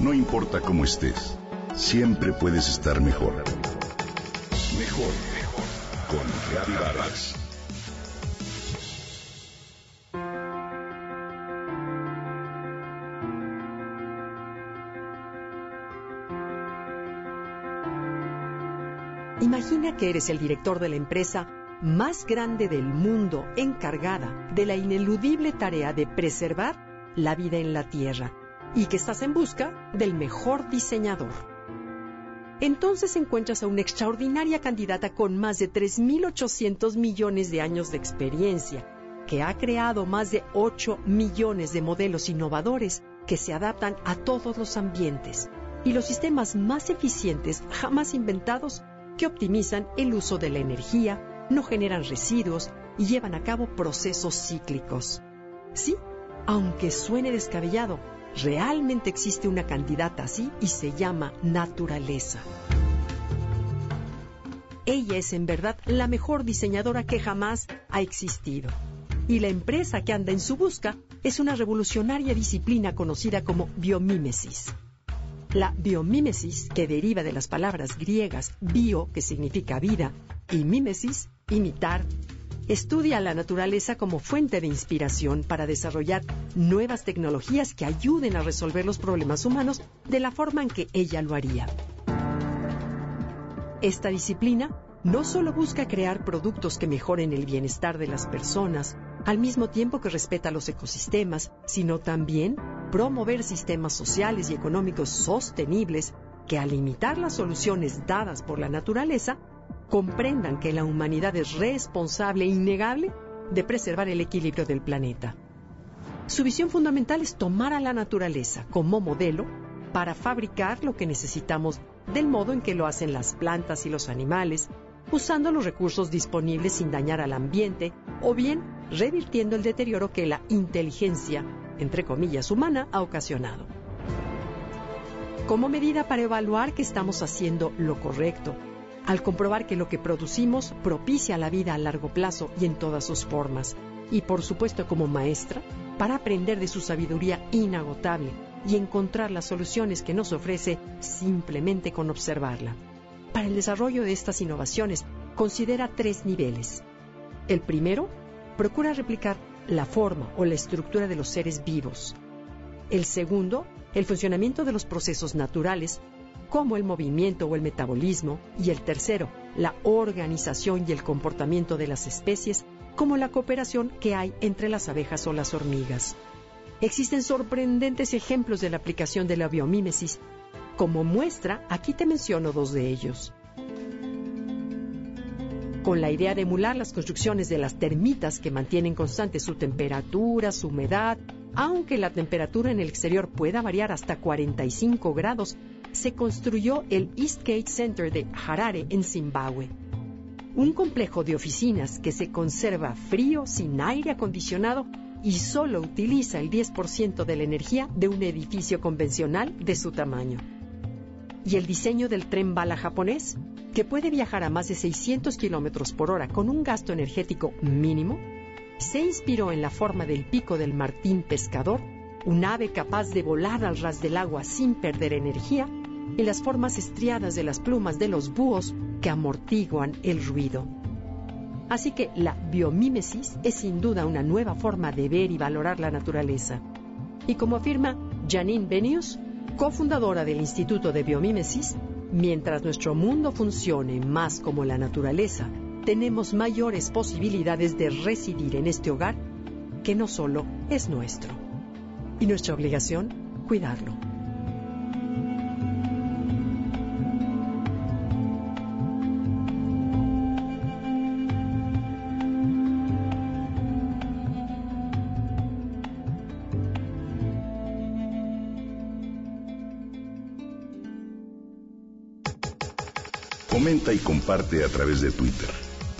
No importa cómo estés, siempre puedes estar mejor. Mejor, mejor. Con Reavivadas. Imagina que eres el director de la empresa más grande del mundo encargada de la ineludible tarea de preservar la vida en la Tierra y que estás en busca del mejor diseñador. Entonces encuentras a una extraordinaria candidata con más de 3.800 millones de años de experiencia, que ha creado más de 8 millones de modelos innovadores que se adaptan a todos los ambientes y los sistemas más eficientes jamás inventados que optimizan el uso de la energía, no generan residuos y llevan a cabo procesos cíclicos. Sí, aunque suene descabellado, realmente existe una candidata así y se llama naturaleza. Ella es en verdad la mejor diseñadora que jamás ha existido. Y la empresa que anda en su busca es una revolucionaria disciplina conocida como biomímesis. La biomímesis, que deriva de las palabras griegas bio, que significa vida, y mímesis, imitar, estudia la naturaleza como fuente de inspiración para desarrollar nuevas tecnologías que ayuden a resolver los problemas humanos de la forma en que ella lo haría. Esta disciplina no solo busca crear productos que mejoren el bienestar de las personas, al mismo tiempo que respeta los ecosistemas, sino también promover sistemas sociales y económicos sostenibles que al limitar las soluciones dadas por la naturaleza comprendan que la humanidad es responsable e innegable de preservar el equilibrio del planeta. Su visión fundamental es tomar a la naturaleza como modelo para fabricar lo que necesitamos del modo en que lo hacen las plantas y los animales, usando los recursos disponibles sin dañar al ambiente o bien revirtiendo el deterioro que la inteligencia, entre comillas, humana ha ocasionado. Como medida para evaluar que estamos haciendo lo correcto al comprobar que lo que producimos propicia la vida a largo plazo y en todas sus formas. Y por supuesto como maestra, para aprender de su sabiduría inagotable y encontrar las soluciones que nos ofrece simplemente con observarla. Para el desarrollo de estas innovaciones, considera tres niveles. El primero, procura replicar la forma o la estructura de los seres vivos. El segundo, el funcionamiento de los procesos naturales como el movimiento o el metabolismo, y el tercero, la organización y el comportamiento de las especies, como la cooperación que hay entre las abejas o las hormigas. Existen sorprendentes ejemplos de la aplicación de la biomímesis. Como muestra, aquí te menciono dos de ellos. Con la idea de emular las construcciones de las termitas que mantienen constante su temperatura, su humedad, aunque la temperatura en el exterior pueda variar hasta 45 grados, se construyó el Eastgate Center de Harare, en Zimbabue. Un complejo de oficinas que se conserva frío, sin aire acondicionado y solo utiliza el 10% de la energía de un edificio convencional de su tamaño. Y el diseño del tren bala japonés, que puede viajar a más de 600 kilómetros por hora con un gasto energético mínimo, se inspiró en la forma del pico del martín pescador, un ave capaz de volar al ras del agua sin perder energía y las formas estriadas de las plumas de los búhos que amortiguan el ruido. Así que la biomímesis es sin duda una nueva forma de ver y valorar la naturaleza. Y como afirma Janine Benius, cofundadora del Instituto de Biomímesis, mientras nuestro mundo funcione más como la naturaleza, tenemos mayores posibilidades de residir en este hogar que no solo es nuestro. Y nuestra obligación, cuidarlo. Comenta y comparte a través de Twitter.